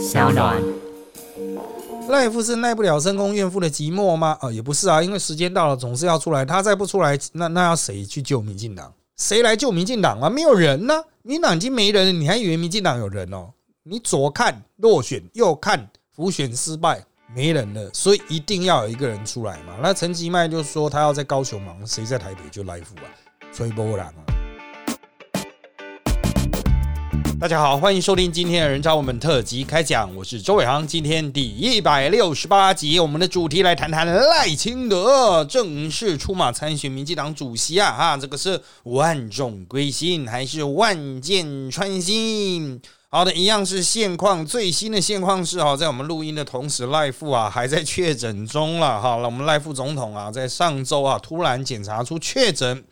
小暖。赖夫是耐不了深宫怨妇的寂寞吗？啊，也不是啊，因为时间到了，总是要出来。他再不出来，那那要谁去救民进党？谁来救民进党啊？没有人呢，民进党已经没人了，你还以为民进党有人哦？你左看落选，右看浮选失败，没人了，所以一定要有一个人出来嘛。那陈吉迈就说他要在高雄忙，谁在台北就赖夫啊，吹波浪啊。大家好，欢迎收听今天的人渣我们特辑开讲，我是周伟航。今天第一百六十八集，我们的主题来谈谈赖清德正式出马参选民进党主席啊！哈，这个是万众归心还是万箭穿心？好的，一样是现况，最新的现况是哈，在我们录音的同时，赖副啊还在确诊中了哈。那我们赖副总统啊，在上周啊突然检查出确诊。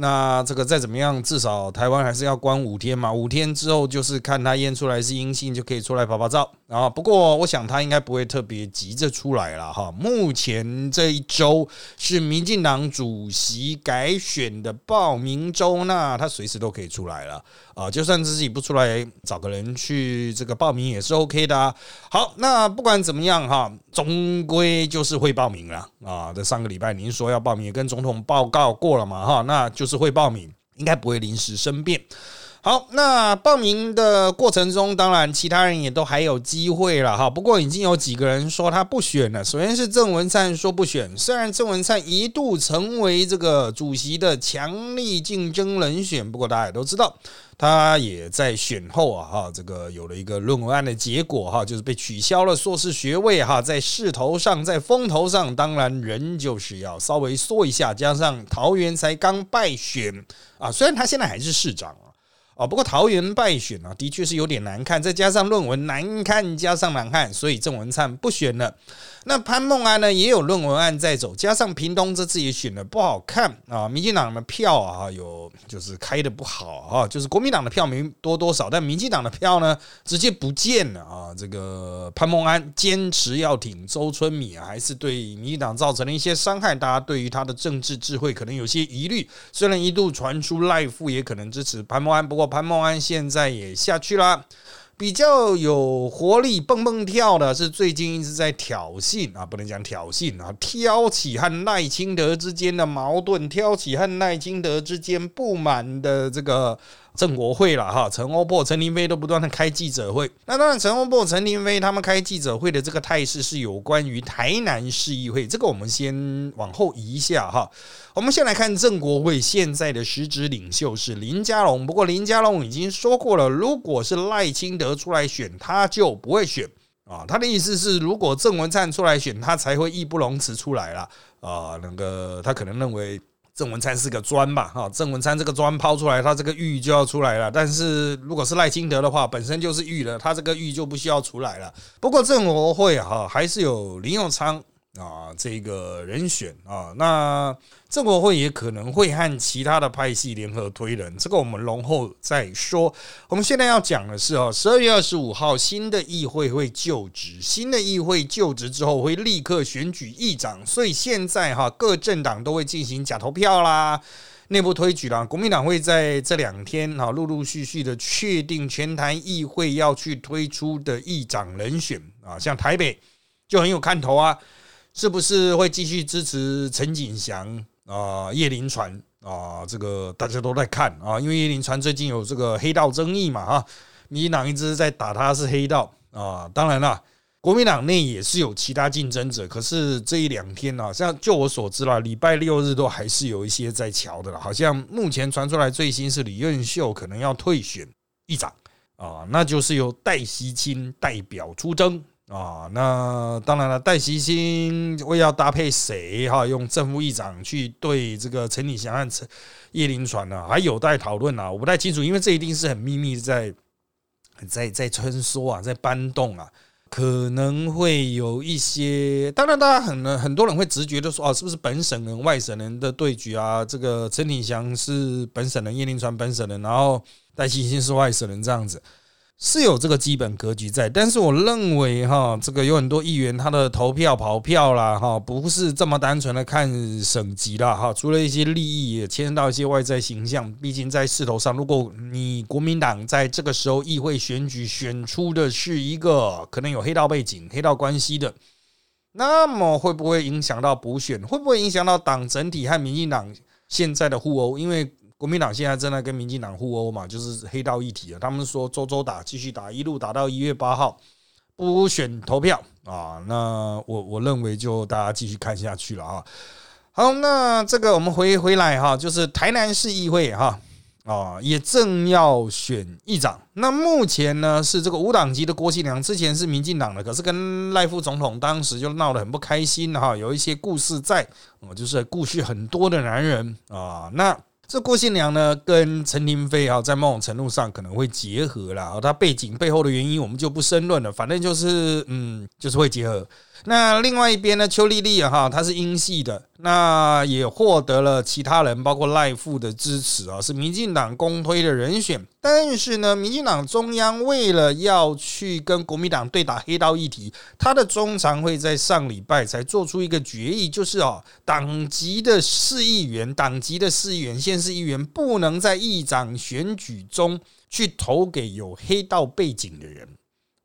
那这个再怎么样，至少台湾还是要关五天嘛。五天之后就是看他验出来是阴性，就可以出来拍拍照啊。不过我想他应该不会特别急着出来了哈。目前这一周是民进党主席改选的报名周，那他随时都可以出来了啊。就算自己不出来，找个人去这个报名也是 OK 的。好，那不管怎么样哈，终归就是会报名了啊。这上个礼拜您说要报名，也跟总统报告过了嘛哈，那就。是会报名，应该不会临时生变。好，那报名的过程中，当然其他人也都还有机会了哈。不过已经有几个人说他不选了。首先是郑文灿说不选，虽然郑文灿一度成为这个主席的强力竞争人选，不过大家也都知道，他也在选后啊哈，这个有了一个论文案的结果哈，就是被取消了硕士学位哈，在势头上，在风头上，当然人就是要稍微缩一下。加上桃园才刚败选啊，虽然他现在还是市长。哦，不过桃园败选啊，的确是有点难看，再加上论文难看，加上难看，所以郑文灿不选了。那潘孟安呢，也有论文案在走，加上屏东这次也选的不好看啊，民进党的票啊有就是开的不好啊，就是国民党的票没多多少，但民进党的票呢直接不见了啊。这个潘孟安坚持要挺周春米啊，还是对民进党造成了一些伤害，大家对于他的政治智慧可能有些疑虑。虽然一度传出赖富也可能支持潘孟安，不过。潘孟安现在也下去了，比较有活力、蹦蹦跳的是最近一直在挑衅啊，不能讲挑衅啊，挑起和赖清德之间的矛盾，挑起和赖清德之间不满的这个。郑国会了哈，陈欧珀、陈林飞都不断的开记者会。那当然，陈欧珀、陈林飞他们开记者会的这个态势是有关于台南市议会，这个我们先往后移一下哈。我们先来看郑国会现在的实质领袖是林佳龙，不过林佳龙已经说过了，如果是赖清德出来选，他就不会选啊。他的意思是，如果郑文灿出来选，他才会义不容辞出来了啊。那个他可能认为。郑文灿是个砖吧，哈，郑文灿这个砖抛出来，他这个玉就要出来了。但是如果是赖清德的话，本身就是玉了，他这个玉就不需要出来了。不过郑国会哈还是有林永昌。啊，这个人选啊，那郑国会也可能会和其他的派系联合推人，这个我们容后再说。我们现在要讲的是哦，十二月二十五号新的议会会就职，新的议会就职之后会立刻选举议长，所以现在哈各政党都会进行假投票啦，内部推举啦。国民党会在这两天哈陆陆续续的确定全台议会要去推出的议长人选啊，像台北就很有看头啊。是不是会继续支持陈景祥啊？叶林传啊？这个大家都在看啊，因为叶林传最近有这个黑道争议嘛啊，民进党一直在打他是黑道啊。当然了，国民党内也是有其他竞争者，可是这一两天呢，像就我所知啦，礼拜六日都还是有一些在瞧的了。好像目前传出来最新是李润秀可能要退选议长啊，那就是由戴锡清代表出征。啊，那当然了，戴西新会要搭配谁哈？用正副议长去对这个陈礼祥和陈叶林传呢？还有待讨论啊，我不太清楚，因为这一定是很秘密，在在在穿梭啊，在搬动啊，可能会有一些。当然，大家很很多人会直觉的说，哦，是不是本省人、外省人的对局啊？这个陈礼祥是本省人，叶林传本省人，然后戴西新是外省人这样子。是有这个基本格局在，但是我认为哈，这个有很多议员他的投票跑票啦哈，不是这么单纯的看省级啦哈，除了一些利益也牵涉到一些外在形象。毕竟在势头上，如果你国民党在这个时候议会选举选出的是一个可能有黑道背景、黑道关系的，那么会不会影响到补选？会不会影响到党整体和民进党现在的互殴？因为国民党现在正在跟民进党互殴嘛，就是黑道一体啊。他们说周周打，继续打，一路打到一月八号不选投票啊。那我我认为就大家继续看下去了啊。好，那这个我们回回来哈，就是台南市议会哈啊，也正要选议长。那目前呢是这个无党籍的郭庆良，之前是民进党的，可是跟赖副总统当时就闹得很不开心哈，有一些故事在，我，就是故事很多的男人啊，那。这郭新良呢，跟陈廷飞啊，在某种程度上可能会结合了。他背景背后的原因，我们就不深论了。反正就是，嗯，就是会结合。那另外一边呢，邱丽丽哈，她是英系的，那也获得了其他人，包括赖富的支持啊，是民进党公推的人选。但是呢，民进党中央为了要去跟国民党对打黑道议题，他的中常会在上礼拜才做出一个决议，就是哦，党籍的市议员、党籍的市议员、县市议员不能在议长选举中去投给有黑道背景的人。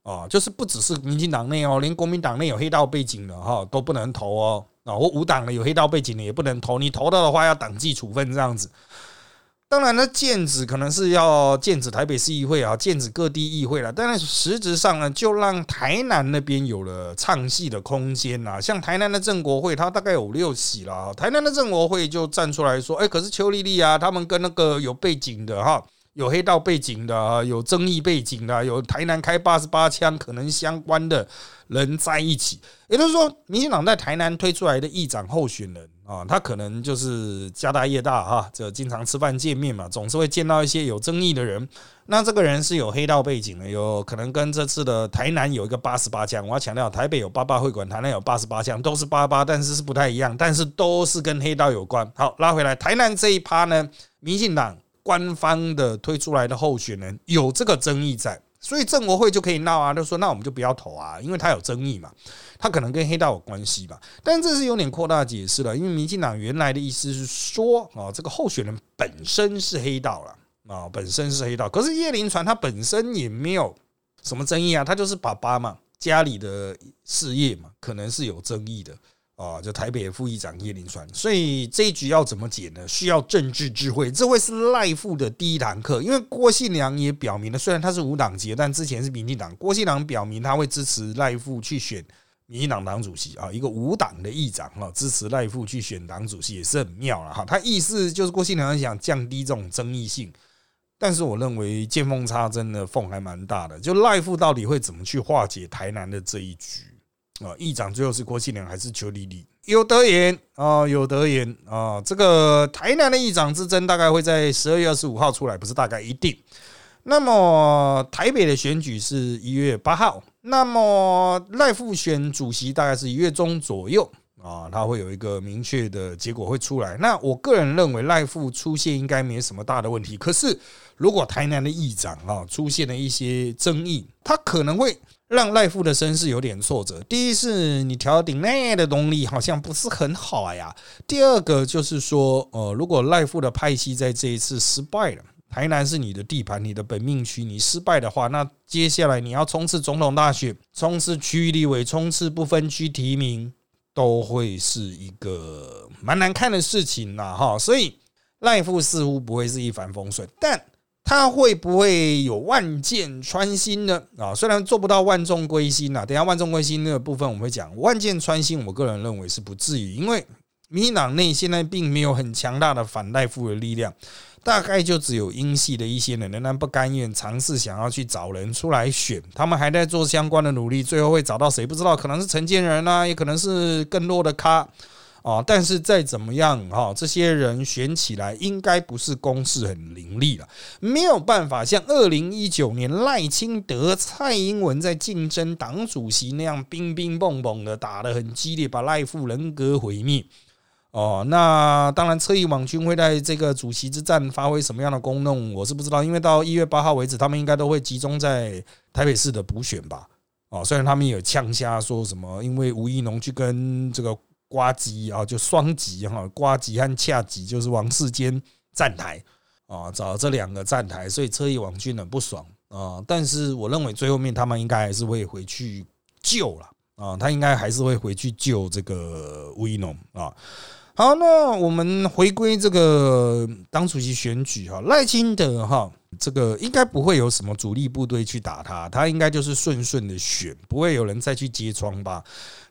啊，就是不只是民进党内哦，连国民党内有黑道背景的哈都不能投哦。啊，我无党的有黑道背景的也不能投，你投到的话要党纪处分这样子。当然呢，剑指可能是要剑指台北市议会啊，剑指各地议会了。但是实质上呢，就让台南那边有了唱戏的空间呐。像台南的郑国会，他大概有六席了，台南的郑国会就站出来说：“哎，可是邱丽丽啊，他们跟那个有背景的哈。”有黑道背景的啊，有争议背景的，有台南开八十八枪可能相关的人在一起，也就是说，民进党在台南推出来的议长候选人啊，他可能就是家大业大哈，就经常吃饭见面嘛，总是会见到一些有争议的人。那这个人是有黑道背景的，有可能跟这次的台南有一个八十八枪，我要强调，台北有八八会馆，台南有八十八枪，都是八八，但是是不太一样，但是都是跟黑道有关。好，拉回来，台南这一趴呢，民进党。官方的推出来的候选人有这个争议在，所以政国会就可以闹啊，就说那我们就不要投啊，因为他有争议嘛，他可能跟黑道有关系吧。但这是有点扩大解释了，因为民进党原来的意思是说啊，这个候选人本身是黑道了啊，本身是黑道，可是叶林传他本身也没有什么争议啊，他就是爸爸嘛，家里的事业嘛，可能是有争议的。啊，就台北副议长叶林川，所以这一局要怎么解呢？需要政治智慧，这会是赖副的第一堂课。因为郭信良也表明了，虽然他是无党籍，但之前是民进党。郭信良表明他会支持赖副去选民进党党主席啊，一个无党的议长哈，支持赖副去选党主席也是很妙了哈。他意思就是郭信良想降低这种争议性，但是我认为见缝插针的缝还蛮大的。就赖副到底会怎么去化解台南的这一局？啊，议长最后是郭庆良还是邱丽丽？有得言啊，有得言啊。这个台南的议长之争大概会在十二月二十五号出来，不是大概一定。那么台北的选举是一月八号，那么赖副选主席大概是一月中左右啊，他会有一个明确的结果会出来。那我个人认为赖副出现应该没什么大的问题。可是如果台南的议长啊出现了一些争议，他可能会。让赖富的身世有点挫折。第一是你调顶内的动力好像不是很好呀。第二个就是说，呃，如果赖富的派系在这一次失败了，台南是你的地盘，你的本命区，你失败的话，那接下来你要冲刺总统大选，冲刺区域立委，冲刺不分区提名，都会是一个蛮难看的事情呐，哈。所以赖富似乎不会是一帆风顺，但。他会不会有万箭穿心呢？啊，虽然做不到万众归心呐，等下万众归心那个部分我们会讲。万箭穿心，我个人认为是不至于，因为民进党内现在并没有很强大的反赖富的力量，大概就只有英系的一些人仍然不甘愿尝试想要去找人出来选，他们还在做相关的努力，最后会找到谁不知道，可能是陈建仁啊，也可能是更弱的咖。啊，但是再怎么样哈，这些人选起来应该不是攻势很凌厉了，没有办法像二零一九年赖清德、蔡英文在竞争党主席那样乒乒蹦蹦的打得很激烈，把赖富人格毁灭哦，那当然，侧翼网军会在这个主席之战发挥什么样的功能，我是不知道。因为到一月八号为止，他们应该都会集中在台北市的补选吧。哦，虽然他们有呛瞎说什么，因为吴益农去跟这个瓜吉啊，就双吉哈，瓜吉和恰吉就是王世坚站台啊，找这两个站台，所以车翼王军很不爽啊。但是我认为最后面他们应该还是会回去救了啊，他应该还是会回去救这个威农啊。好，那我们回归这个党主席选举哈，赖清德哈，这个应该不会有什么主力部队去打他，他应该就是顺顺的选，不会有人再去揭疮吧？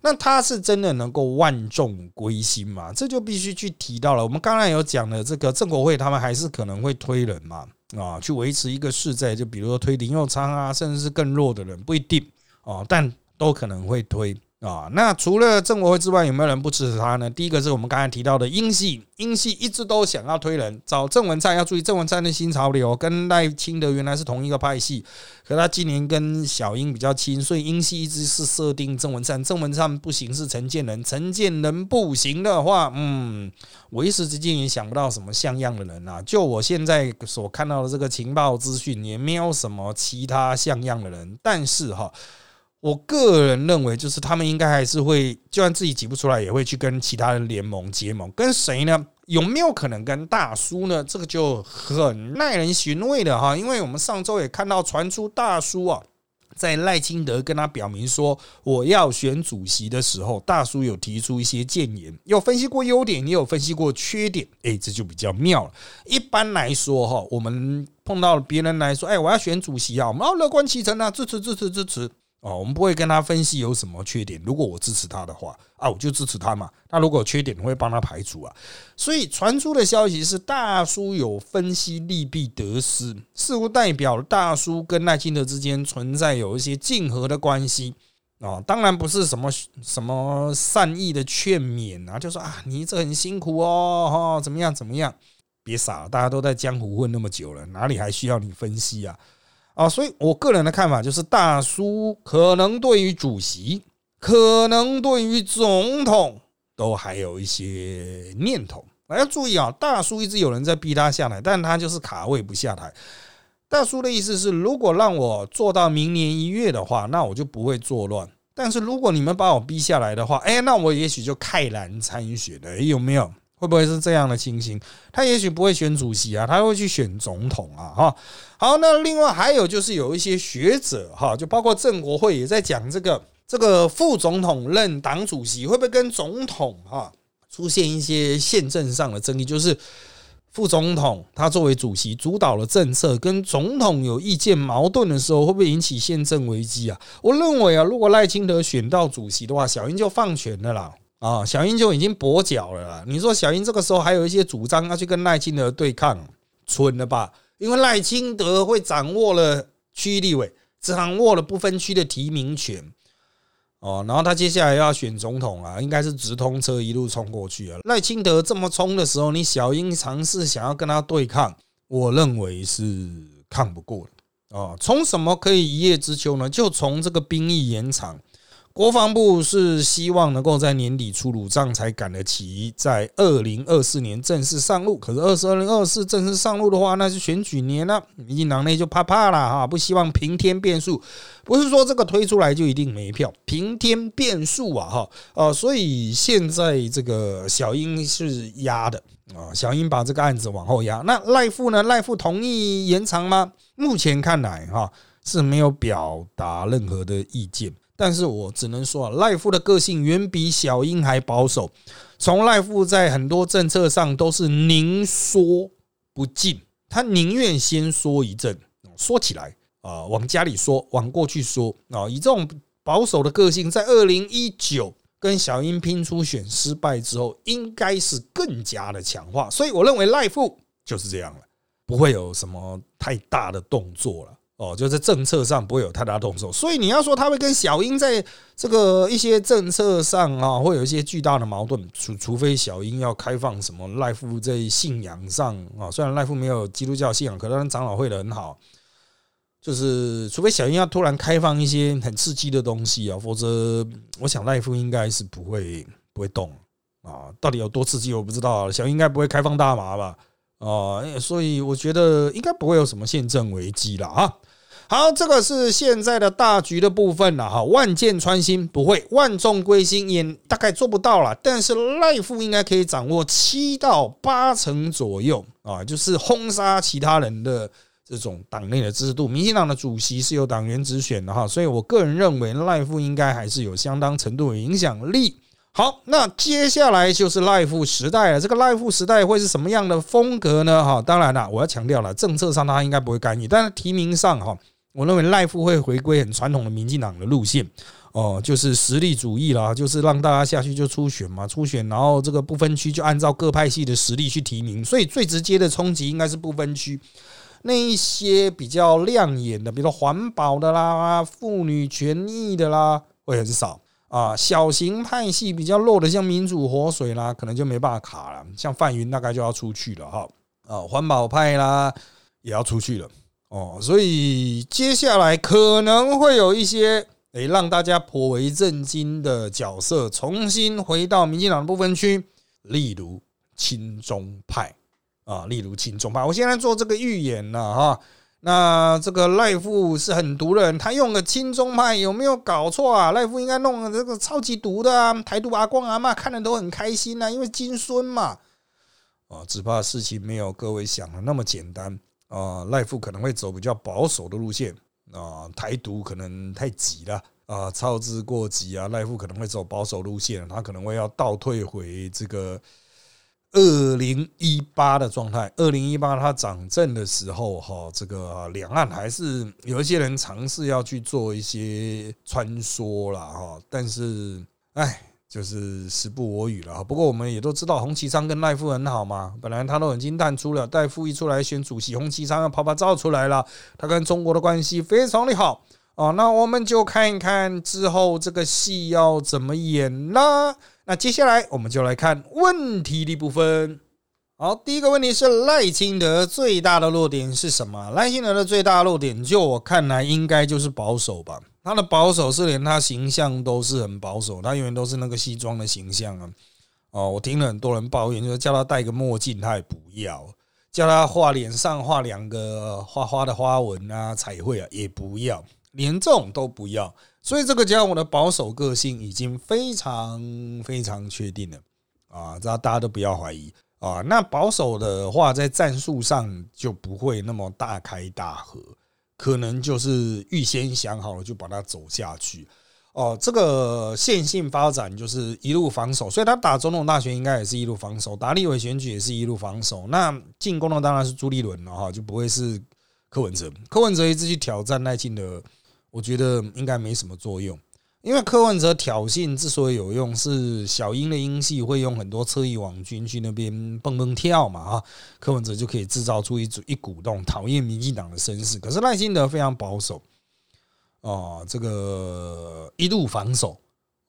那他是真的能够万众归心吗？这就必须去提到了。我们刚才有讲了，这个郑国会他们还是可能会推人嘛，啊，去维持一个势在，就比如说推林佑昌啊，甚至是更弱的人，不一定啊，但都可能会推。啊，那除了郑国辉之外，有没有人不支持他呢？第一个是我们刚才提到的英系，英系一直都想要推人找郑文灿，要注意郑文灿的新潮流，跟赖清德原来是同一个派系，可他今年跟小英比较亲，所以英系一直是设定郑文灿，郑文灿不行是陈建仁，陈建仁不行的话，嗯，我一时之间也想不到什么像样的人啊。就我现在所看到的这个情报资讯，也没有什么其他像样的人，但是哈。我个人认为，就是他们应该还是会，就算自己挤不出来，也会去跟其他人联盟结盟。跟谁呢？有没有可能跟大叔呢？这个就很耐人寻味的哈。因为我们上周也看到传出大叔啊，在赖清德跟他表明说我要选主席的时候，大叔有提出一些谏言，有分析过优点，也有分析过缺点。诶，这就比较妙了。一般来说哈，我们碰到别人来说，哎，我要选主席啊，我们要乐观其成啊，支持支持支持。哦，我们不会跟他分析有什么缺点。如果我支持他的话，啊，我就支持他嘛。那如果有缺点，我会帮他排除啊。所以传出的消息是，大叔有分析利弊得失，似乎代表大叔跟赖清德之间存在有一些竞合的关系啊。当然不是什么什么善意的劝勉啊，就说啊，你这很辛苦哦，哈，怎么样怎么样？别傻了，大家都在江湖混那么久了，哪里还需要你分析啊？啊，所以我个人的看法就是，大叔可能对于主席，可能对于总统，都还有一些念头。要注意啊，大叔一直有人在逼他下台，但他就是卡位不下台。大叔的意思是，如果让我做到明年一月的话，那我就不会作乱。但是如果你们把我逼下来的话，哎，那我也许就慨然参选了。有没有？会不会是这样的情形？他也许不会选主席啊，他会去选总统啊，哈。好，那另外还有就是有一些学者哈，就包括郑国会也在讲这个这个副总统任党主席会不会跟总统哈出现一些宪政上的争议？就是副总统他作为主席主导了政策，跟总统有意见矛盾的时候，会不会引起宪政危机啊？我认为啊，如果赖清德选到主席的话，小英就放权了啦。啊，小英就已经跛脚了啦！你说小英这个时候还有一些主张要去跟赖清德对抗，蠢了吧？因为赖清德会掌握了区立委，掌握了不分区的提名权，哦，然后他接下来要选总统啊，应该是直通车一路冲过去啊。赖清德这么冲的时候，你小英尝试想要跟他对抗，我认为是抗不过的啊。从什么可以一叶知秋呢？就从这个兵役延长。国防部是希望能够在年底出炉，这样才赶得及在二零二四年正式上路。可是二二零二四正式上路的话，那是选举年了，民进党内就怕怕了哈，不希望平添变数。不是说这个推出来就一定没票，平添变数啊哈呃，所以现在这个小英是压的啊，小英把这个案子往后压。那赖富呢？赖富同意延长吗？目前看来哈是没有表达任何的意见。但是我只能说啊，赖夫的个性远比小英还保守。从赖夫在很多政策上都是宁说不进，他宁愿先说一阵，说起来啊，往家里说，往过去说啊。以这种保守的个性，在二零一九跟小英拼初选失败之后，应该是更加的强化。所以我认为赖夫就是这样了，不会有什么太大的动作了。哦，就在政策上不会有太大动作，所以你要说他会跟小英在这个一些政策上啊，会有一些巨大的矛盾，除除非小英要开放什么赖夫在信仰上啊，虽然赖夫没有基督教信仰，可能长老会的很好，就是除非小英要突然开放一些很刺激的东西啊，否则我想赖夫应该是不会不会动啊，到底有多刺激我不知道，小英应该不会开放大麻吧？哦，所以我觉得应该不会有什么宪政危机了啊。好，这个是现在的大局的部分了哈。万箭穿心不会，万众归心也大概做不到了。但是赖富应该可以掌握七到八成左右啊，就是轰杀其他人的这种党内的支持度。民进党的主席是由党员直选的哈，所以我个人认为赖富应该还是有相当程度的影响力。好，那接下来就是赖富时代了。这个赖富时代会是什么样的风格呢？哈，当然了，我要强调了，政策上他应该不会干预，但是提名上哈，我认为赖富会回归很传统的民进党的路线哦，就是实力主义啦，就是让大家下去就初选嘛，初选，然后这个不分区就按照各派系的实力去提名，所以最直接的冲击应该是不分区那一些比较亮眼的，比如说环保的啦、妇女权益的啦，会很少。啊，小型派系比较弱的，像民主活水啦，可能就没办法卡了。像范云大概就要出去了哈。啊，环保派啦也要出去了哦。所以接下来可能会有一些诶让大家颇为震惊的角色重新回到民进党的部分区，例如亲中派啊，例如亲中派。我现在做这个预言了哈。那这个赖富是很毒的人，他用个亲中派有没有搞错啊？赖富应该弄个这个超级毒的啊！台独阿光阿妈看的都很开心呐，因为金孙嘛。啊，只怕事情没有各位想的那么简单啊！赖富可能会走比较保守的路线啊，台独可能太急了啊，操之过急啊！赖富可能会走保守路线，他可能会要倒退回这个。二零一八的状态，二零一八他掌政的时候，哈，这个两岸还是有一些人尝试要去做一些穿梭了，哈，但是，哎，就是时不我与了。不过我们也都知道，洪其昌跟赖夫很好嘛，本来他都已经淡出了，戴夫一出来选主席，洪其昌要拍拍照出来了，他跟中国的关系非常的好哦。那我们就看一看之后这个戏要怎么演啦。那接下来我们就来看问题的部分。好，第一个问题是赖清德最大的弱点是什么？赖清德的最大弱点，就我看来，应该就是保守吧。他的保守是连他形象都是很保守，他永远都是那个西装的形象啊。哦，我听了很多人抱怨，就是叫他戴个墨镜，他也不要；叫他画脸上画两个花花的花纹啊、彩绘啊，也不要，连这种都不要。所以这个家伙的保守个性已经非常非常确定了啊，这大家都不要怀疑啊。那保守的话，在战术上就不会那么大开大合，可能就是预先想好了就把它走下去哦。这个线性发展就是一路防守，所以他打总统大选应该也是一路防守，打立委选举也是一路防守。那进攻的当然是朱立伦了哈，就不会是柯文哲。柯文哲一直去挑战赖清德。我觉得应该没什么作用，因为柯文哲挑衅之所以有用，是小英的英系会用很多侧翼网军去那边蹦蹦跳嘛啊，柯文哲就可以制造出一组一股动讨厌民进党的声势。可是赖清德非常保守，哦，这个一路防守。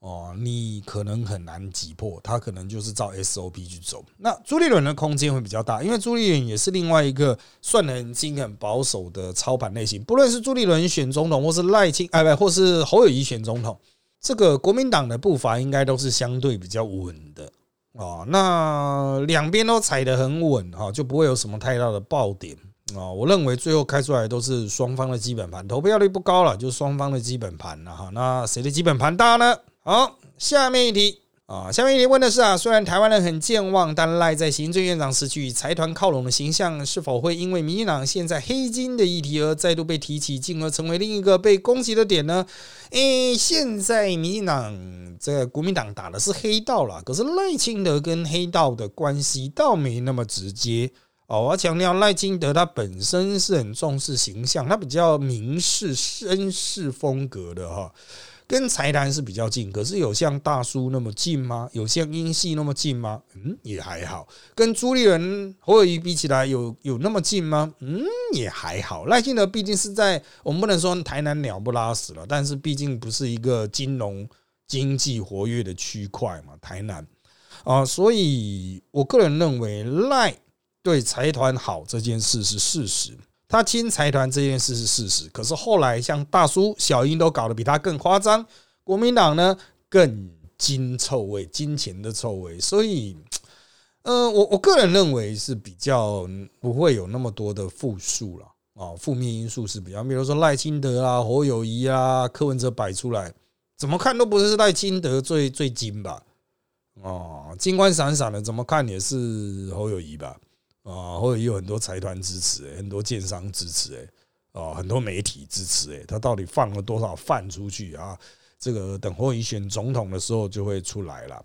哦，你可能很难挤破他，可能就是照 SOP 去走。那朱立伦的空间会比较大，因为朱立伦也是另外一个算很精、很保守的操盘类型。不论是朱立伦选总统，或是赖清，哎不，或是侯友谊选总统，这个国民党的步伐应该都是相对比较稳的哦。那两边都踩得很稳哈，就不会有什么太大的爆点啊。我认为最后开出来都是双方的基本盘，投票率不高了，就是双方的基本盘了哈。那谁的基本盘大呢？好，下面一题啊，下面一题问的是啊，虽然台湾人很健忘，但赖在行政院长失去财团靠拢的形象，是否会因为民进党现在黑金的议题而再度被提起，进而成为另一个被攻击的点呢？诶，现在民进党这国民党打的是黑道了，可是赖清德跟黑道的关系倒没那么直接哦。我要强调，赖清德他本身是很重视形象，他比较明士绅士风格的哈。跟财团是比较近，可是有像大叔那么近吗？有像英系那么近吗？嗯，也还好。跟朱立伦、侯友谊比起来，有有那么近吗？嗯，也还好。赖清德毕竟是在我们不能说台南鸟不拉屎了，但是毕竟不是一个金融经济活跃的区块嘛，台南啊，所以我个人认为赖对财团好这件事是事实。他亲财团这件事是事实，可是后来像大叔、小英都搞得比他更夸张，国民党呢更金臭味、金钱的臭味，所以，呃，我我个人认为是比较不会有那么多的负数了啊，负面因素是比较，比如说赖清德啊、侯友谊啊、柯文哲摆出来，怎么看都不是赖清德最最金吧？哦，金光闪闪的，怎么看也是侯友谊吧？啊，侯友谊有很多财团支持，很多建商支持，哎。啊，很多媒体支持，诶，他到底放了多少饭出去啊？这个等会一选总统的时候就会出来了。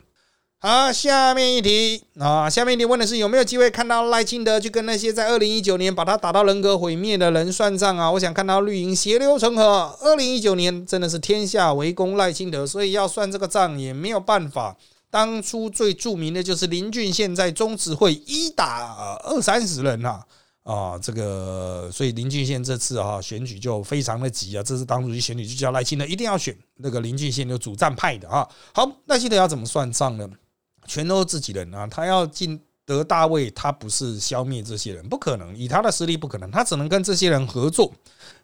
好，下面一题啊，下面一题问的是有没有机会看到赖清德去跟那些在二零一九年把他打到人格毁灭的人算账啊？我想看到绿营血流成河。二零一九年真的是天下围攻赖清德，所以要算这个账也没有办法。当初最著名的就是林俊宪在中执会一打二三十人呐。啊，这个所以林俊宪这次啊选举就非常的急啊，这次当主席选举就叫赖清德一定要选那个林俊宪就主战派的啊。好，赖清德要怎么算账呢？全都是自己人啊，他要进得大位，他不是消灭这些人，不可能，以他的实力不可能，他只能跟这些人合作。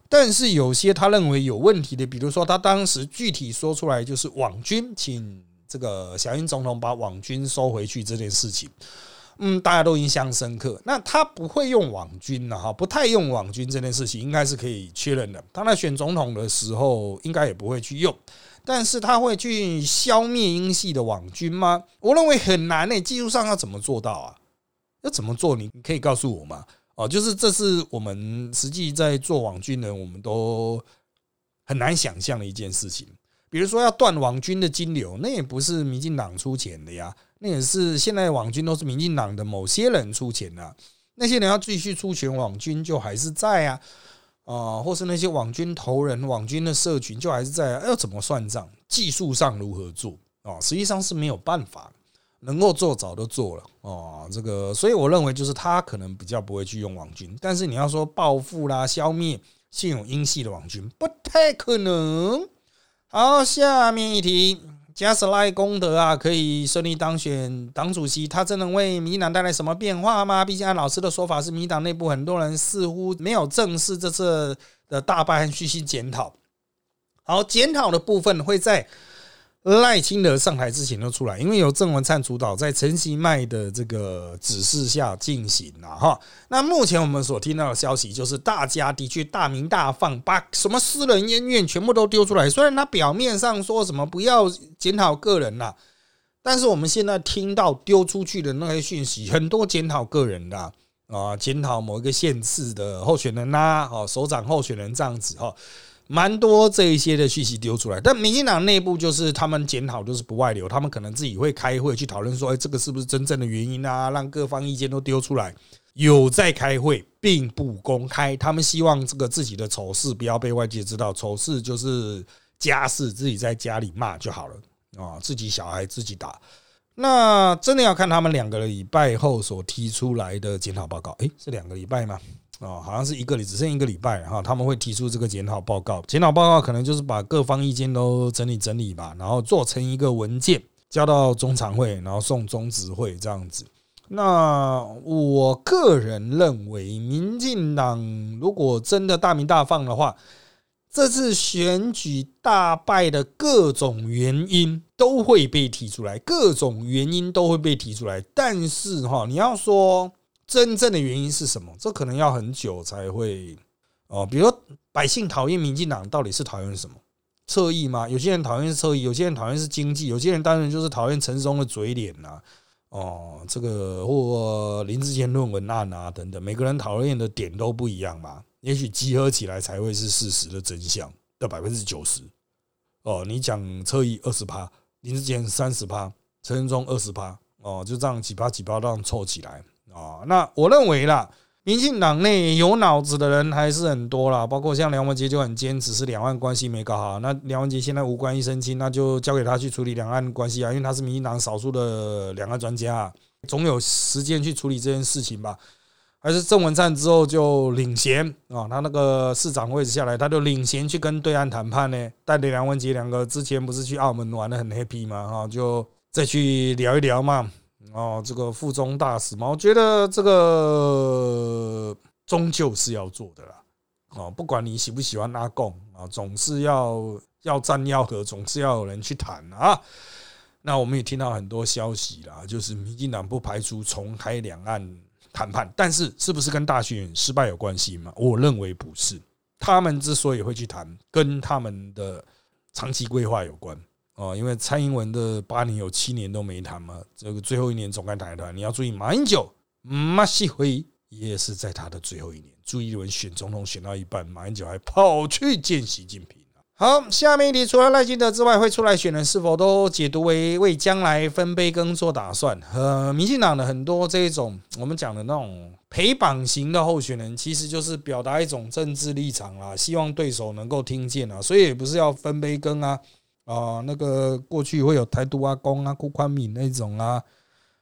但是有些他认为有问题的，比如说他当时具体说出来就是网军，请这个小英总统把网军收回去这件事情。嗯，大家都印象深刻。那他不会用网军了哈，不太用网军这件事情，应该是可以确认的。他在选总统的时候，应该也不会去用。但是他会去消灭英系的网军吗？我认为很难呢。技术上要怎么做到啊？要怎么做？你可以告诉我吗？哦，就是这是我们实际在做网军的，我们都很难想象的一件事情。比如说要断网军的金流，那也不是民进党出钱的呀。那也是现在网军都是民进党的某些人出钱的，那些人要继续出钱，网军就还是在啊，啊，或是那些网军头人、网军的社群就还是在，要怎么算账？技术上如何做啊？实际上是没有办法，能够做早都做了哦。这个，所以我认为就是他可能比较不会去用网军，但是你要说报复啦、消灭现有英系的网军，不太可能。好，下面一题。加斯赖功德啊，可以顺利当选党主席，他真能为民党带来什么变化吗？毕竟按老师的说法，是民党内部很多人似乎没有正视这次的大败和虚心检讨。好，检讨的部分会在。赖清德上台之前就出来，因为由郑文灿主导，在陈其迈的这个指示下进行了哈。那目前我们所听到的消息就是，大家的确大鸣大放，把什么私人恩怨全部都丢出来。虽然他表面上说什么不要检讨个人啦，但是我们现在听到丢出去的那些讯息，很多检讨个人的啊，检讨某一个县市的候选人呐，哦，首长候选人这样子哈。蛮多这一些的讯息丢出来，但民进党内部就是他们检讨就是不外流，他们可能自己会开会去讨论说，哎，这个是不是真正的原因啊？让各方意见都丢出来，有在开会，并不公开。他们希望这个自己的丑事不要被外界知道，丑事就是家事，自己在家里骂就好了啊，自己小孩自己打。那真的要看他们两个礼拜后所提出来的检讨报告，诶，是两个礼拜吗？哦，好像是一个礼，只剩一个礼拜哈，他们会提出这个检讨报告。检讨报告可能就是把各方意见都整理整理吧，然后做成一个文件，交到中常会，然后送中执会这样子。那我个人认为，民进党如果真的大名大放的话，这次选举大败的各种原因都会被提出来，各种原因都会被提出来。但是哈，你要说。真正的原因是什么？这可能要很久才会哦。比如说，百姓讨厌民进党，到底是讨厌什么？侧翼吗？有些人讨厌是侧翼，有些人讨厌是经济，有些人当然就是讨厌陈松的嘴脸呐。哦，这个或林志坚论文案啊等等，每个人讨厌的点都不一样嘛。也许集合起来才会是事实的真相的百分之九十。哦，你讲侧翼二十趴，林志坚三十趴，陈松二十趴，哦，就这样几趴几趴这样凑起来。啊，那我认为啦，民进党内有脑子的人还是很多啦，包括像梁文杰就很坚持是两岸关系没搞好。那梁文杰现在无关一身轻，那就交给他去处理两岸关系啊，因为他是民进党少数的两岸专家，啊总有时间去处理这件事情吧。还是郑文灿之后就领衔啊，他那个市长位置下来，他就领衔去跟对岸谈判呢，带着梁文杰两个之前不是去澳门玩的很 happy 嘛，哈，就再去聊一聊嘛。哦，这个附中大使嘛，我觉得这个终究是要做的啦。哦，不管你喜不喜欢阿贡啊，总是要要战要和，总是要有人去谈啊。那我们也听到很多消息啦，就是民进党不排除重开两岸谈判，但是是不是跟大选失败有关系吗？我认为不是。他们之所以会去谈，跟他们的长期规划有关哦。因为蔡英文的八年有七年都没谈嘛，这个最后一年总该谈一谈。你要注意，马英九、马西辉也是在他的最后一年，朱一伦选总统选到一半，马英九还跑去见习近平。好，下面一题，除了赖清德之外，会出来选人是否都解读为为将来分杯羹做打算？呃民进党的很多这种我们讲的那种陪绑型的候选人，其实就是表达一种政治立场啦，希望对手能够听见啊，所以也不是要分杯羹啊啊，那个过去会有台独阿公啊、顾宽敏那种啊、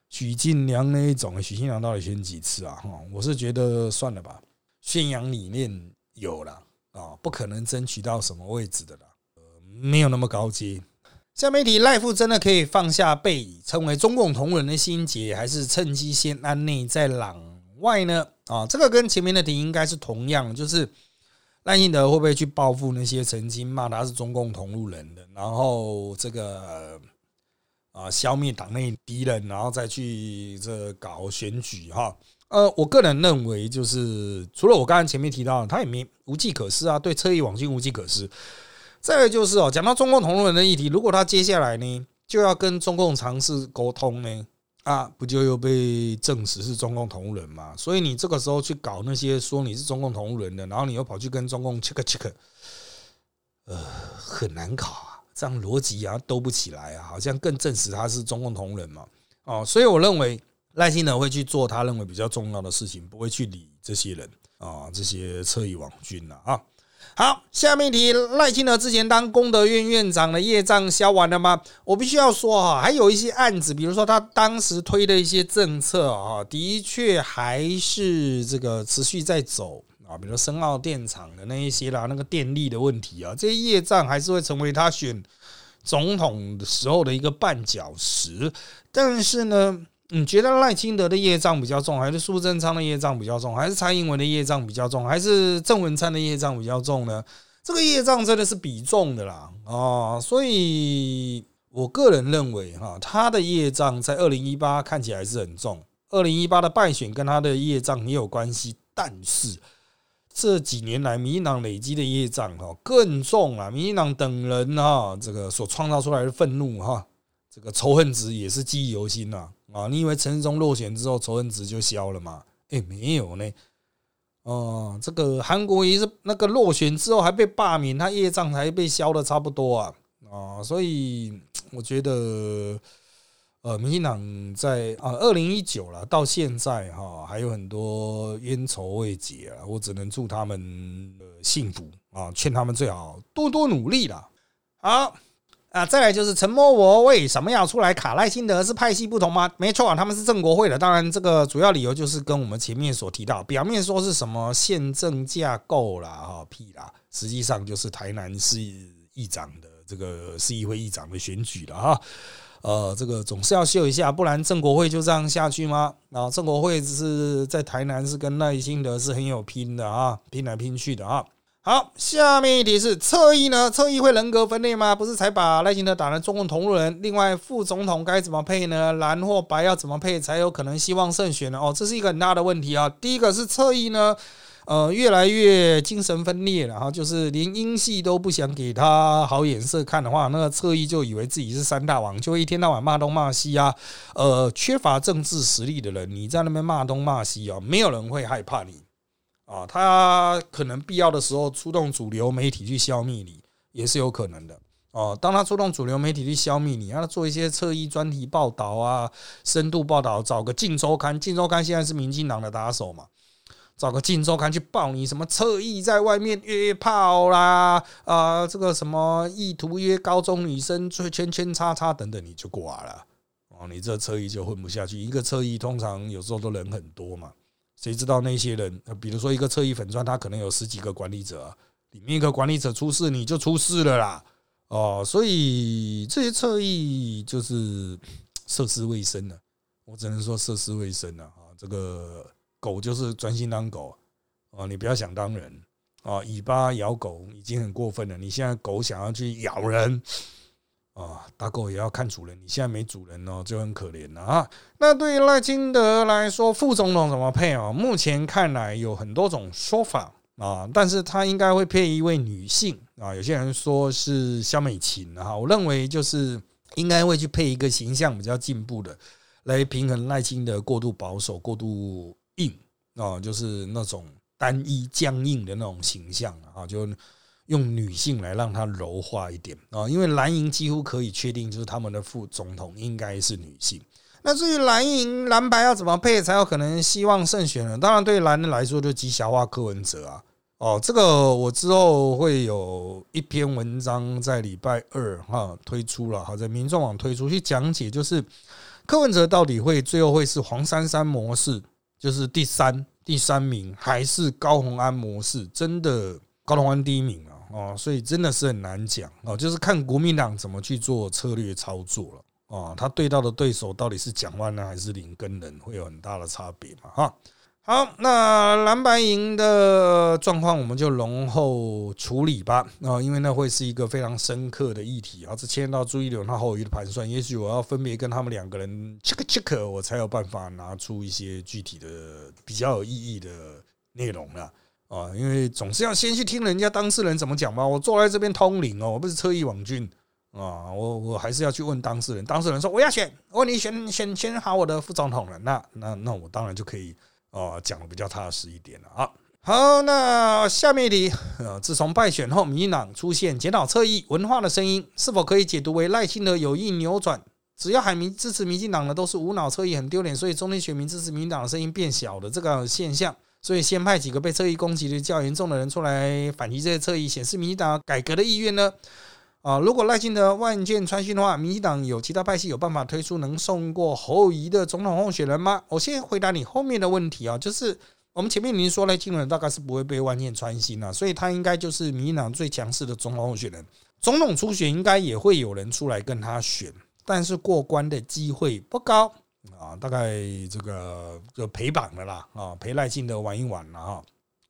许晋良那一种，许晋良到底选几次啊？哈，我是觉得算了吧，宣扬理念有了。啊，不可能争取到什么位置的啦，呃，没有那么高阶。下媒体赖富真的可以放下背倚，成为中共同仁的心结，还是趁机先安内在攘外呢？啊，这个跟前面的题应该是同样，就是赖幸德会不会去报复那些曾经骂他是中共同路人的，然后这个啊消灭党内敌人，然后再去这搞选举哈。呃，我个人认为，就是除了我刚才前面提到，他也没无计可施啊，对车翼网军无计可施。再来就是哦，讲到中共同路人的议题，如果他接下来呢就要跟中共尝试沟通呢，啊，不就又被证实是中共同路人嘛？所以你这个时候去搞那些说你是中共同仁的，然后你又跑去跟中共 check check，呃，很难搞啊，这样逻辑啊都不起来啊，好像更证实他是中共同人嘛？哦，所以我认为。赖清德会去做他认为比较重要的事情，不会去理这些人啊，这些侧翼网军了啊。好，下面一题，赖清德之前当功德院院长的业障消完了吗？我必须要说哈，还有一些案子，比如说他当时推的一些政策啊，的确还是这个持续在走啊，比如说深澳电厂的那一些啦，那个电力的问题啊，这些业障还是会成为他选总统的时候的一个绊脚石。但是呢？你觉得赖清德的业障比较重，还是苏贞昌的业障比较重，还是蔡英文的业障比较重，还是郑文灿的业障比较重呢？这个业障真的是比重的啦啊！所以我个人认为哈，他的业障在二零一八看起来是很重，二零一八的败选跟他的业障也有关系，但是这几年来民进党累积的业障哈更重啊！民进党等人哈这个所创造出来的愤怒哈，这个仇恨值也是记忆犹新呐。啊你以为陈世忠落选之后仇恨值就消了吗？哎，没有呢。哦，这个韩国也是那个落选之后还被罢免，他业障才被消的差不多啊。啊，所以我觉得，呃，民进党在啊，二零一九了，到现在哈，还有很多冤仇未解啊。我只能祝他们幸福啊，劝他们最好多多努力了。好。啊，再来就是陈默我为什么要出来卡赖辛德？是派系不同吗？没错啊，他们是正国会的。当然，这个主要理由就是跟我们前面所提到，表面说是什么宪政架构啦，哈屁啦，实际上就是台南市议长的这个市议会议长的选举了哈。呃，这个总是要秀一下，不然正国会就这样下去吗？啊，正国会是在台南是跟赖清德是很有拼的啊，拼来拼去的啊。好，下面一题是侧翼呢？侧翼会人格分裂吗？不是才把赖清德打成中共同路人？另外，副总统该怎么配呢？蓝或白要怎么配才有可能希望胜选呢？哦，这是一个很大的问题啊。第一个是侧翼呢，呃，越来越精神分裂了哈，就是连英系都不想给他好眼色看的话，那个侧翼就以为自己是三大王，就一天到晚骂东骂西啊。呃，缺乏政治实力的人，你在那边骂东骂西啊，没有人会害怕你。啊，他可能必要的时候出动主流媒体去消灭你，也是有可能的。哦，当他出动主流媒体去消灭你，让他做一些侧翼专题报道啊，深度报道，找个《镜周刊》，《镜周刊》现在是民进党的打手嘛，找个《镜周刊》去报你什么侧翼在外面约炮啦，啊，这个什么意图约高中女生追圈圈叉叉等等，你就挂了。哦，你这侧翼就混不下去。一个侧翼通常有时候都人很多嘛。谁知道那些人？比如说一个侧翼粉钻，他可能有十几个管理者，里面一个管理者出事，你就出事了啦。哦，所以这些侧翼就是涉世未深的。我只能说涉世未深了啊。这个狗就是专心当狗啊，你不要想当人啊。尾巴咬狗已经很过分了，你现在狗想要去咬人啊，打狗也要看主人，你现在没主人哦，就很可怜了啊。那对于赖清德来说，副总统怎么配哦？目前看来有很多种说法啊，但是他应该会配一位女性啊。有些人说是肖美琴啊，我认为就是应该会去配一个形象比较进步的，来平衡赖清德过度保守、过度硬啊，就是那种单一僵硬的那种形象啊，就。用女性来让它柔化一点啊，因为蓝营几乎可以确定，就是他们的副总统应该是女性。那至于蓝营蓝白要怎么配才有可能希望胜选呢？当然，对蓝人来说就吉祥化柯文哲啊。哦，这个我之后会有一篇文章在礼拜二哈推出了，好在民众网推出去讲解，就是柯文哲到底会最后会是黄珊珊模式，就是第三第三名，还是高鸿安模式？真的高鸿安第一名？哦，所以真的是很难讲哦，就是看国民党怎么去做策略操作了哦，他对到的对手到底是蒋万呢，还是林根人，会有很大的差别嘛？哈，好，那蓝白营的状况我们就容后处理吧啊，因为那会是一个非常深刻的议题啊，这牵到朱一龙他后裔的盘算，也许我要分别跟他们两个人 check check，我才有办法拿出一些具体的比较有意义的内容了。啊，因为总是要先去听人家当事人怎么讲嘛。我坐在这边通灵哦，我不是车翼网军啊，我我还是要去问当事人。当事人说我要选，我问你选选选好我的副总统了，那那那我当然就可以啊讲的比较踏实一点了啊。好，那下面一题，呃，自从败选后，民进党出现检讨侧翼文化的声音，是否可以解读为赖清德有意扭转？只要海民支持民进党的都是无脑侧翼，很丢脸，所以中间选民支持民进党的声音变小的这个现象。所以先派几个被侧翼攻击的较严重的人出来反击这些侧翼，显示民进党改革的意愿呢？啊，如果赖清德万箭穿心的话，民进党有其他派系有办法推出能胜过侯友的总统候选人吗？我先回答你后面的问题啊，就是我们前面已经说赖清德大概是不会被万箭穿心了，所以他应该就是民进党最强势的总统候选人。总统初选应该也会有人出来跟他选，但是过关的机会不高。啊，大概这个就陪榜的啦，啊，陪赖清德玩一玩了哈，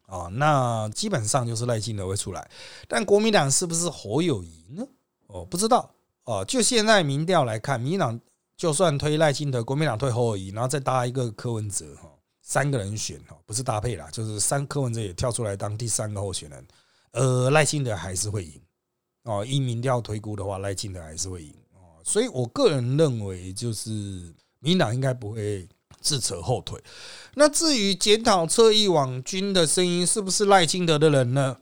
啊，那基本上就是赖清德会出来，但国民党是不是侯友谊呢？哦，不知道哦。就现在民调来看，民党就算推赖清德，国民党推侯友谊，然后再搭一个柯文哲哈，三个人选哈，不是搭配啦，就是三柯文哲也跳出来当第三个候选人，呃，赖清德还是会赢哦。依民调推估的话，赖清德还是会赢哦。所以我个人认为就是。民党应该不会自扯后腿。那至于检讨侧翼网军的声音是不是赖清德的人呢？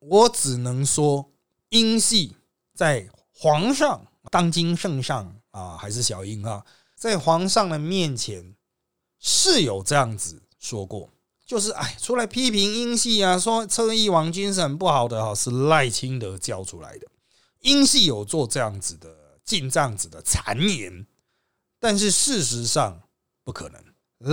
我只能说，英系在皇上当今圣上啊，还是小英啊，在皇上的面前是有这样子说过，就是哎，出来批评英系啊，说侧翼网军是很不好的哈，是赖清德教出来的。英系有做这样子的、进这样子的谗言。但是事实上不可能，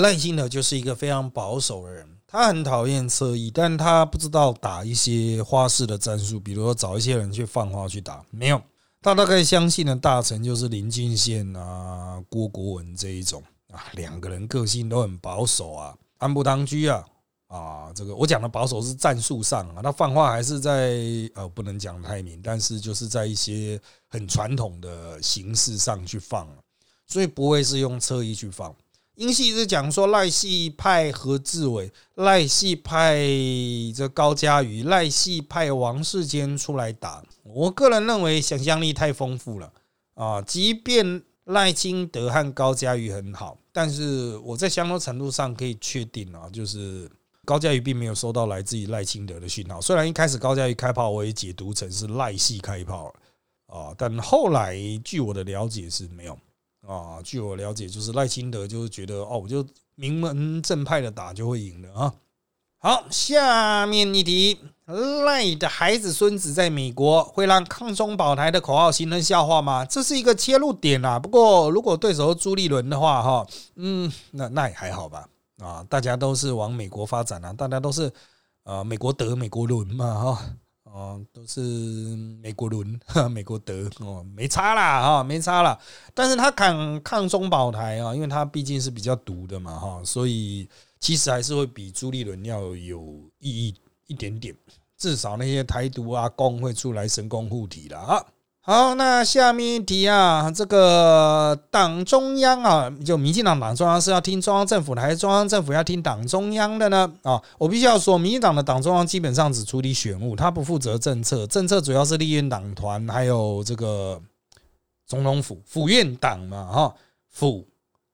赖清德就是一个非常保守的人，他很讨厌侧翼，但他不知道打一些花式的战术，比如说找一些人去放话去打，没有，他大概相信的大臣就是林俊宪啊、郭国文这一种。啊，两个人个性都很保守啊，安不当居啊啊，这个我讲的保守是战术上啊，他放话还是在呃不能讲太明，但是就是在一些很传统的形式上去放。所以不会是用侧翼去放，英系是讲说赖系派何志伟，赖系派这高嘉瑜，赖系派王世坚出来打。我个人认为想象力太丰富了啊！即便赖清德和高嘉瑜很好，但是我在相当程度上可以确定啊，就是高嘉瑜并没有收到来自于赖清德的讯号。虽然一开始高嘉瑜开炮，我也解读成是赖系开炮啊，但后来据我的了解是没有。啊，据我了解，就是赖清德就是觉得哦，我就名门正派的打就会赢的啊。好，下面一题，赖的孩子孙子在美国会让抗中保台的口号形成笑话吗？这是一个切入点啊。不过如果对手是朱立伦的话，哈，嗯，那那也还好吧。啊，大家都是往美国发展啊，大家都是啊，美国德，美国伦嘛，哈。哦都是美国轮，美国德哦，没差啦哈，没差啦。但是他抗抗中保台啊，因为他毕竟是比较毒的嘛哈，所以其实还是会比朱立伦要有意义一点点。至少那些台独啊，工会出来神功护体了啊。好，那下面一题啊，这个党中央啊，就民进党党中央是要听中央政府的，还是中央政府要听党中央的呢？啊，我必须要说，民进党的党中央基本上只处理选务，他不负责政策，政策主要是立院党团还有这个总统府府院党嘛，哈，府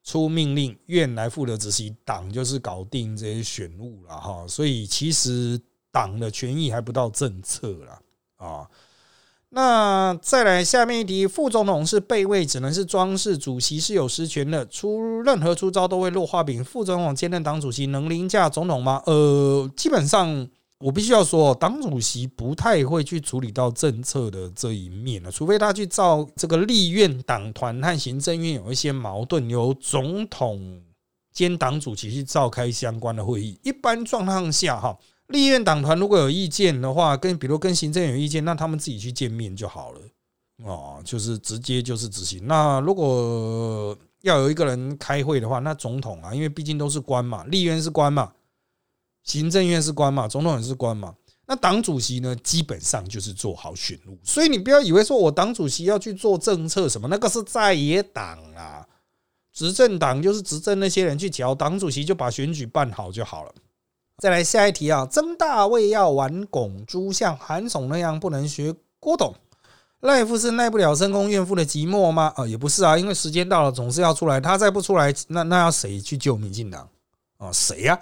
出命令，院来负责执行，党就是搞定这些选务了，哈，所以其实党的权益还不到政策了，啊。那再来下面一题，副总统是备位，只能是装饰，主席是有实权的，出任何出招都会落画饼。副总统兼任党主席，能凌驾总统吗？呃，基本上我必须要说，党主席不太会去处理到政策的这一面了，除非他去造这个立院党团和行政院有一些矛盾，由总统兼党主席去召开相关的会议。一般状况下，哈。立院党团如果有意见的话，跟比如跟行政有意见，那他们自己去见面就好了，哦，就是直接就是执行。那如果要有一个人开会的话，那总统啊，因为毕竟都是官嘛，立院是官嘛，行政院是官嘛，总统也是官嘛。那党主席呢，基本上就是做好选务。所以你不要以为说我党主席要去做政策什么，那个是在野党啊，执政党就是执政那些人去调，党主席就把选举办好就好了。再来下一题啊！曾大卫要玩拱猪，像韩总那样不能学郭董。赖夫是耐不了深宫怨妇的寂寞吗？啊，也不是啊，因为时间到了，总是要出来。他再不出来，那那要谁去救民进党啊？谁呀？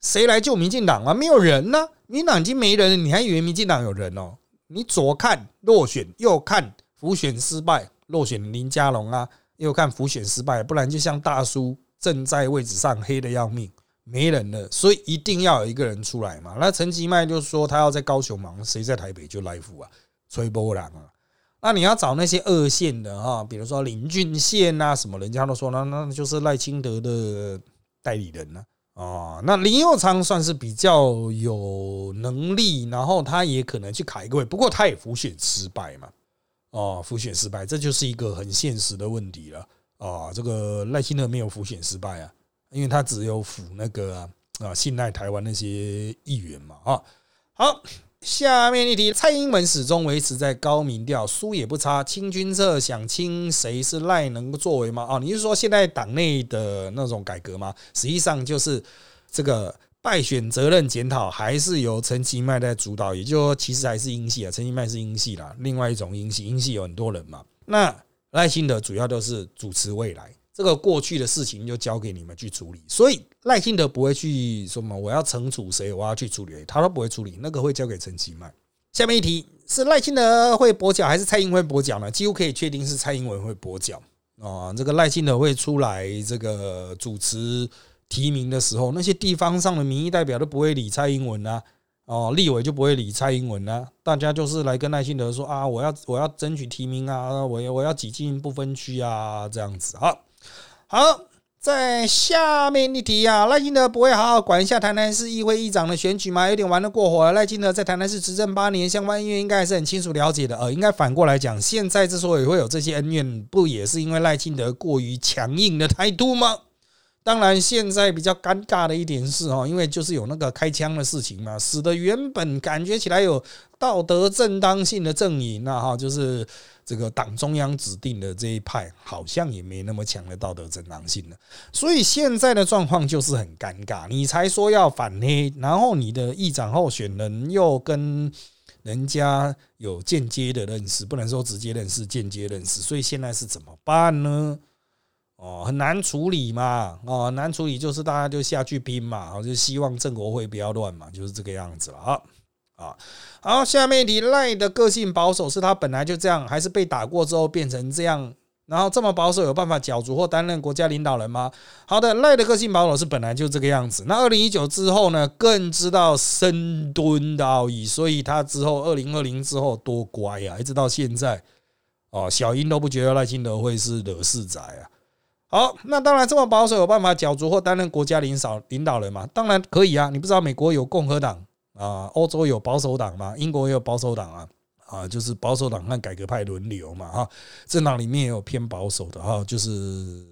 谁来救民进党啊？没有人呢，民进党已经没人了，你还以为民进党有人哦？你左看落选，右看浮选失败，落选林佳龙啊，右看浮选失败，不然就像大叔正在位置上黑的要命。没人了，所以一定要有一个人出来嘛。那陈吉迈就说他要在高雄忙，谁在台北就来福啊，吹波浪啊。那你要找那些二线的哈，比如说林俊宪啊什么，人家都说那那就是赖清德的代理人呢。哦，那林佑昌算是比较有能力，然后他也可能去卡一个位，不过他也浮选失败嘛。哦，浮选失败，这就是一个很现实的问题了。啊，这个赖清德没有浮选失败啊。因为他只有辅那个啊，信赖台湾那些议员嘛啊。好，下面一题，蔡英文始终维持在高民调，输也不差。清君侧想清谁是赖能够作为吗？啊，你是说现在党内的那种改革吗？实际上就是这个败选责任检讨还是由陈其迈在主导，也就说其实还是英系啊，陈其迈是英系啦，另外一种英系，英系有很多人嘛。那赖清德主要都是主持未来。这个过去的事情就交给你们去处理，所以赖清德不会去说嘛，我要惩处谁，我要去处理，他都不会处理，那个会交给陈其迈。下面一题是赖清德会跛脚还是蔡英文跛脚呢？几乎可以确定是蔡英文会跛脚啊。这个赖清德会出来这个主持提名的时候，那些地方上的民意代表都不会理蔡英文啊，哦，立委就不会理蔡英文啊，大家就是来跟赖清德说啊，我要我要争取提名啊，我要我要挤进不分区啊，这样子啊。好，在下面一题啊，赖清德不会好好管一下台南市议会议长的选举吗？有点玩得过火了。赖清德在台南市执政八年，相关恩怨应该还是很清楚了解的。呃，应该反过来讲，现在之所以会有这些恩怨，不也是因为赖清德过于强硬的态度吗？当然，现在比较尴尬的一点是哦，因为就是有那个开枪的事情嘛，使得原本感觉起来有道德正当性的阵营那哈，就是。这个党中央指定的这一派好像也没那么强的道德正当性了，所以现在的状况就是很尴尬。你才说要反黑，然后你的议长候选人又跟人家有间接的认识，不能说直接认识，间接认识。所以现在是怎么办呢？哦，很难处理嘛。哦，难处理就是大家就下去拼嘛，就希望郑国会不要乱嘛，就是这个样子了啊。啊，好，下面一题，赖的个性保守，是他本来就这样，还是被打过之后变成这样？然后这么保守，有办法角逐或担任国家领导人吗？好的，赖的个性保守是本来就这个样子。那二零一九之后呢，更知道深蹲的奥义，所以他之后二零二零之后多乖啊，一直到现在哦，小英都不觉得赖清德会是惹事仔啊。好，那当然这么保守，有办法角逐或担任国家领导领导人嘛？当然可以啊，你不知道美国有共和党。啊，欧洲有保守党嘛？英国也有保守党啊，啊，就是保守党和改革派轮流嘛，哈，政党里面也有偏保守的哈，就是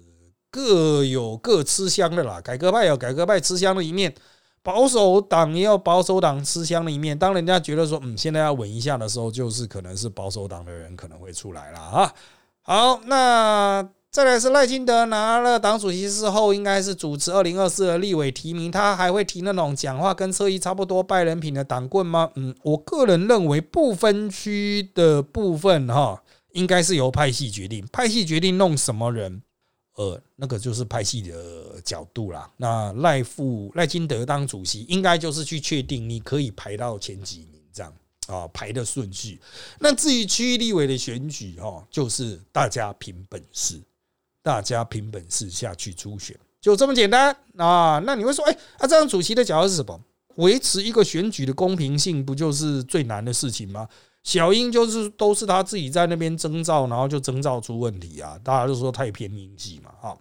各有各吃香的啦。改革派有改革派吃香的一面，保守党也有保守党吃香的一面。当人家觉得说，嗯，现在要稳一下的时候，就是可能是保守党的人可能会出来了啊。好，那再来是赖清德拿了党主席之后，应该是主持二零二四的立委提名，他还会提那种讲话跟车衣差不多拜人品的党棍吗？嗯，我个人认为不分区的部分哈，应该是由派系决定，派系决定弄什么人。呃，那个就是派系的角度啦。那赖副赖金德当主席，应该就是去确定你可以排到前几名这样啊，排的顺序。那至于区域立委的选举哈，就是大家凭本事，大家凭本事下去初选，就这么简单啊。那你会说，哎，啊，这样主席的角色是什么？维持一个选举的公平性，不就是最难的事情吗？小英就是都是他自己在那边征召，然后就征召出问题啊！大家就说太偏英系嘛，哈。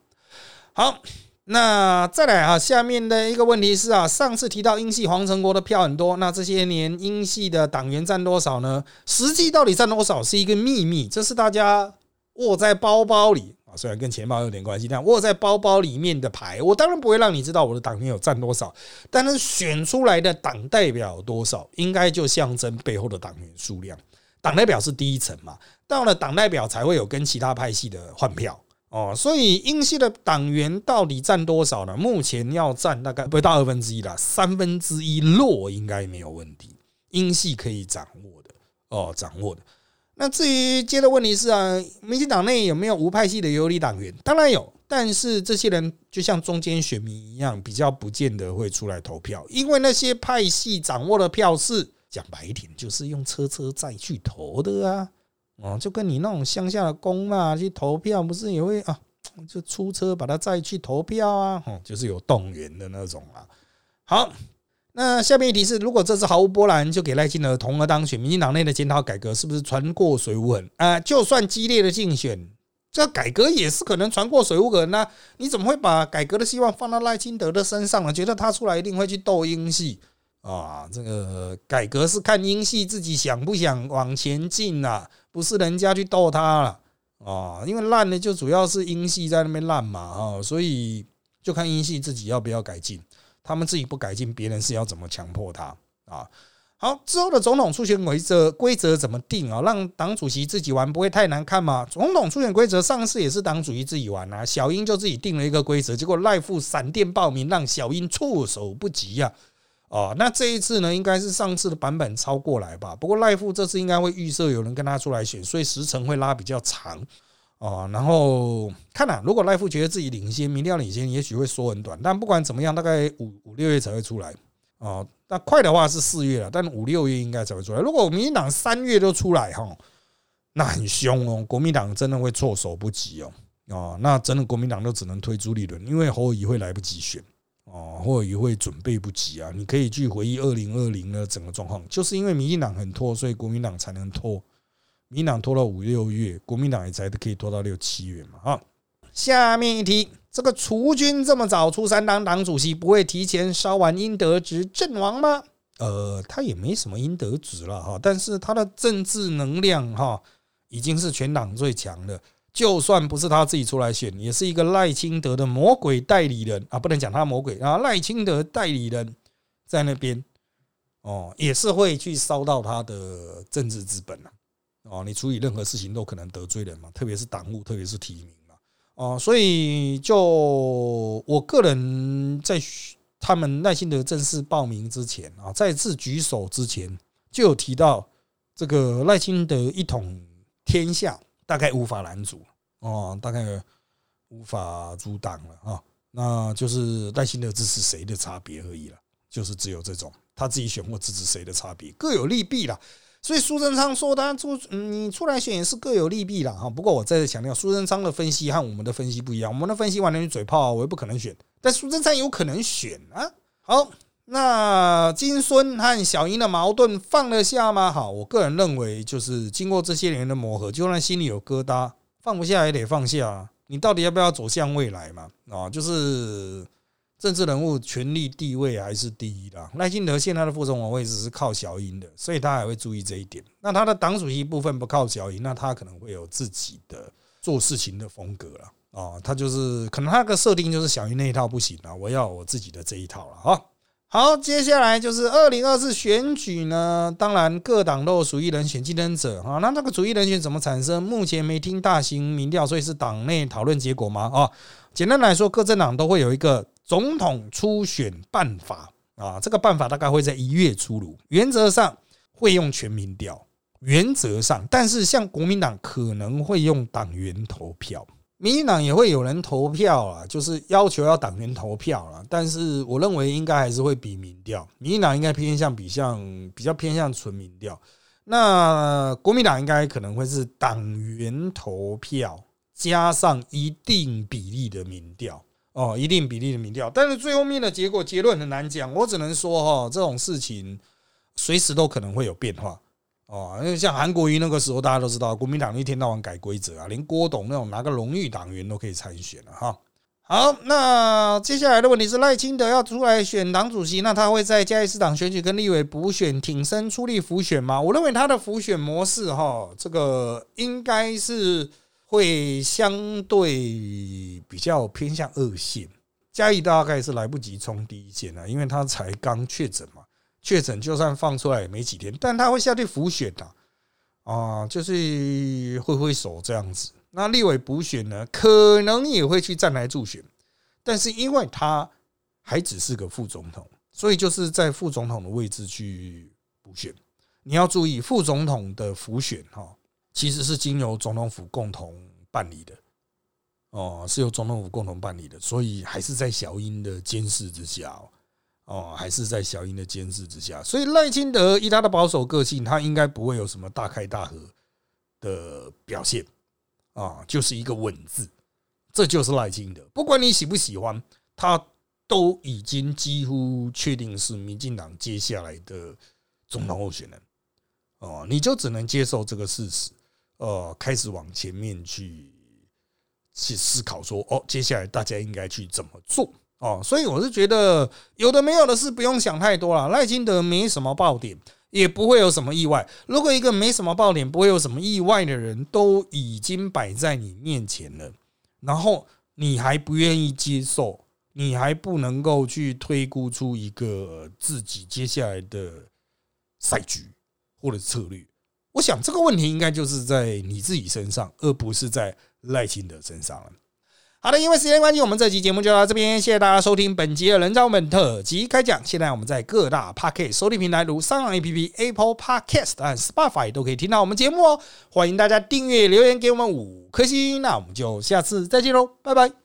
好，那再来啊，下面的一个问题是啊，上次提到英系黄成国的票很多，那这些年英系的党员占多少呢？实际到底占多少是一个秘密，这是大家握在包包里。虽然跟钱包有点关系，但握在包包里面的牌，我当然不会让你知道我的党员有占多少。但是选出来的党代表多少，应该就象征背后的党员数量。党代表是第一层嘛，到了党代表才会有跟其他派系的换票哦。所以英系的党员到底占多少呢？目前要占大概不到二分之一了，三分之一落应该没有问题。英系可以掌握的哦，掌握的。那至于接的问题是啊，民进党内有没有无派系的游离党员？当然有，但是这些人就像中间选民一样，比较不见得会出来投票，因为那些派系掌握的票是讲白一点，就是用车车载去投的啊，哦，就跟你那种乡下的公嘛去投票，不是也会啊，就出车把他载去投票啊，哦，就是有动员的那种啊。好。那下面一题是：如果这次毫无波澜就给赖清德同额当选，民进党内的检讨改革是不是船过水无痕啊？就算激烈的竞选，这改革也是可能船过水无痕呢？你怎么会把改革的希望放到赖清德的身上呢？觉得他出来一定会去斗英系啊？这个改革是看英系自己想不想往前进啊，不是人家去斗他了啊？因为烂的就主要是英系在那边烂嘛啊，所以就看英系自己要不要改进。他们自己不改进，别人是要怎么强迫他啊？好，之后的总统初选规则规则怎么定啊？让党主席自己玩不会太难看吗？总统初选规则上次也是党主席自己玩啊，小英就自己定了一个规则，结果赖富闪电报名，让小英措手不及呀！哦，那这一次呢，应该是上次的版本超过来吧？不过赖富这次应该会预设有人跟他出来选，所以时程会拉比较长。哦，然后看呐，如果赖富觉得自己领先，明天要领先，也许会缩很短。但不管怎么样，大概五五六月才会出来。哦，那快的话是四月了，但五六月应该才会出来。如果民进党三月都出来哈，那很凶哦，国民党真的会措手不及哦。哦，那真的国民党都只能推朱立伦，因为侯友谊会来不及选哦，侯友谊会准备不及啊。你可以去回忆二零二零的整个状况，就是因为民进党很拖，所以国民党才能拖。民党拖到五六月，国民党也才可以拖到六七月嘛。啊，下面一题，这个储君这么早出山当党主席，不会提前烧完阴德值阵亡吗？呃，他也没什么阴德值了哈，但是他的政治能量哈，已经是全党最强的。就算不是他自己出来选，也是一个赖清德的魔鬼代理人啊，不能讲他魔鬼啊，赖清德代理人在那边哦，也是会去烧到他的政治资本啊。哦，你处理任何事情都可能得罪人嘛，特别是党务，特别是提名嘛。哦，所以就我个人在他们耐心的正式报名之前啊，再次举手之前，就有提到这个赖清德一统天下，大概无法拦阻哦，大概无法阻挡了啊。那就是赖清德支持谁的差别而已了，就是只有这种他自己选或支持谁的差别，各有利弊了。所以苏贞昌说，他出你出来选也是各有利弊了哈。不过我再次强调，苏贞昌的分析和我们的分析不一样。我们的分析完全是嘴炮，我也不可能选。但苏贞昌有可能选啊。好，那金孙和小英的矛盾放得下吗？好，我个人认为，就是经过这些年的磨合，就算心里有疙瘩，放不下也得放下。你到底要不要走向未来嘛？啊，就是。政治人物权力地位还是第一的。赖清德现在的副总统位置是靠小英的，所以他还会注意这一点。那他的党主席部分不靠小英，那他可能会有自己的做事情的风格了。哦，他就是可能他的设定就是小英那一套不行了，我要我自己的这一套了。哈。好，接下来就是二零二四选举呢，当然各党都有属意人选竞争者啊。那这个主意人选怎么产生？目前没听大型民调，所以是党内讨论结果吗？啊，简单来说，各政党都会有一个总统初选办法啊，这个办法大概会在一月出炉，原则上会用全民调，原则上，但是像国民党可能会用党员投票。民进党也会有人投票啊，就是要求要党员投票了，但是我认为应该还是会比民调，民进党应该偏向比像比较偏向纯民调，那国民党应该可能会是党员投票加上一定比例的民调。哦，一定比例的民调，但是最后面的结果结论很难讲，我只能说哈，这种事情随时都可能会有变化。哦，因为像韩国瑜那个时候，大家都知道，国民党一天到晚改规则啊，连郭董那种拿个荣誉党员都可以参选了哈。好，那接下来的问题是赖清德要出来选党主席，那他会在嘉义市党选举跟立委补选挺身出力辅选吗？我认为他的辅选模式哈，这个应该是会相对比较偏向二线，嘉义大概是来不及冲第一线了，因为他才刚确诊嘛。确诊就算放出来也没几天，但他会下去浮选的啊，就是挥挥手这样子。那立委补选呢，可能也会去站台助选，但是因为他还只是个副总统，所以就是在副总统的位置去补选。你要注意，副总统的浮选哈，其实是经由总统府共同办理的。哦，是由总统府共同办理的，所以还是在小英的监视之下。哦，还是在小英的监视之下，所以赖清德以他的保守个性，他应该不会有什么大开大合的表现。啊，就是一个稳字，这就是赖清德。不管你喜不喜欢，他都已经几乎确定是民进党接下来的总统候选人。哦，你就只能接受这个事实，呃，开始往前面去去思考说，哦，接下来大家应该去怎么做。哦，所以我是觉得有的没有的事不用想太多了。赖清德没什么爆点，也不会有什么意外。如果一个没什么爆点、不会有什么意外的人都已经摆在你面前了，然后你还不愿意接受，你还不能够去推估出一个自己接下来的赛局或者策略，我想这个问题应该就是在你自己身上，而不是在赖清德身上了。好的，因为时间关系，我们这期节目就到这边。谢谢大家收听本集的人造本特辑开讲。现在我们在各大 Podcast 收听平台，如三浪 APP、Apple Podcast 和 Spotify 都可以听到我们节目哦。欢迎大家订阅、留言给我们五颗星。那我们就下次再见喽，拜拜。